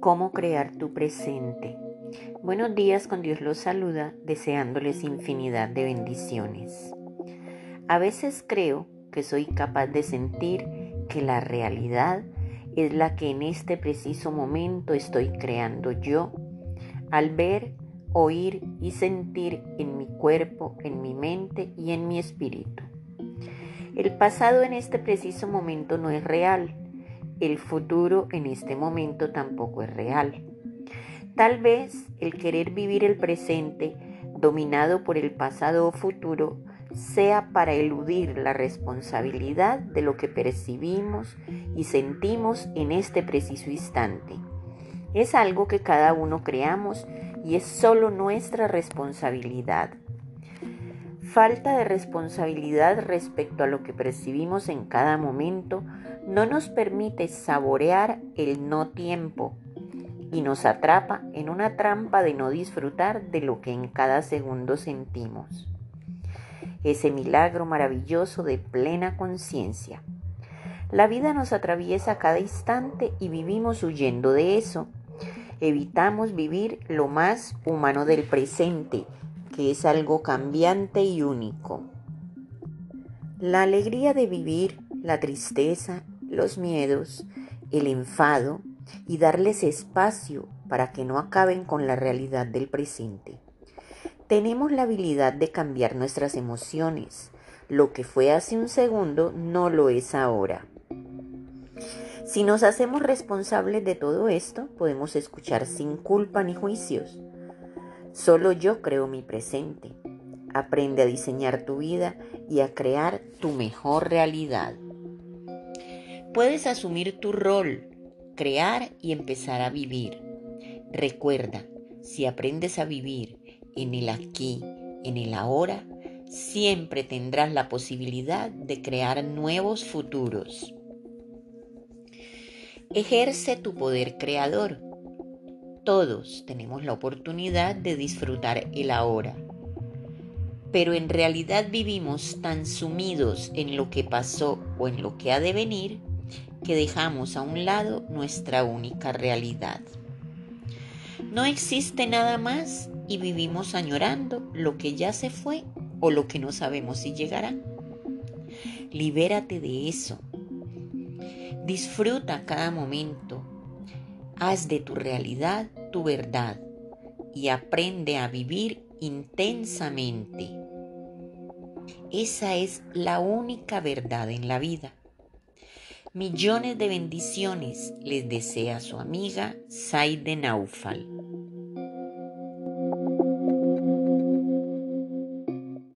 Cómo crear tu presente. Buenos días, con Dios los saluda, deseándoles infinidad de bendiciones. A veces creo que soy capaz de sentir que la realidad es la que en este preciso momento estoy creando yo, al ver, oír y sentir en mi cuerpo, en mi mente y en mi espíritu. El pasado en este preciso momento no es real, el futuro en este momento tampoco es real. Tal vez el querer vivir el presente dominado por el pasado o futuro sea para eludir la responsabilidad de lo que percibimos y sentimos en este preciso instante. Es algo que cada uno creamos y es solo nuestra responsabilidad. Falta de responsabilidad respecto a lo que percibimos en cada momento no nos permite saborear el no tiempo y nos atrapa en una trampa de no disfrutar de lo que en cada segundo sentimos. Ese milagro maravilloso de plena conciencia. La vida nos atraviesa cada instante y vivimos huyendo de eso. Evitamos vivir lo más humano del presente, que es algo cambiante y único. La alegría de vivir, la tristeza, los miedos, el enfado y darles espacio para que no acaben con la realidad del presente. Tenemos la habilidad de cambiar nuestras emociones. Lo que fue hace un segundo no lo es ahora. Si nos hacemos responsables de todo esto, podemos escuchar sin culpa ni juicios. Solo yo creo mi presente. Aprende a diseñar tu vida y a crear tu mejor realidad. Puedes asumir tu rol, crear y empezar a vivir. Recuerda, si aprendes a vivir en el aquí, en el ahora, siempre tendrás la posibilidad de crear nuevos futuros. Ejerce tu poder creador. Todos tenemos la oportunidad de disfrutar el ahora, pero en realidad vivimos tan sumidos en lo que pasó o en lo que ha de venir que dejamos a un lado nuestra única realidad. No existe nada más y vivimos añorando lo que ya se fue o lo que no sabemos si llegará. Libérate de eso. Disfruta cada momento. Haz de tu realidad tu verdad y aprende a vivir intensamente. Esa es la única verdad en la vida. Millones de bendiciones les desea su amiga Saide Naufal.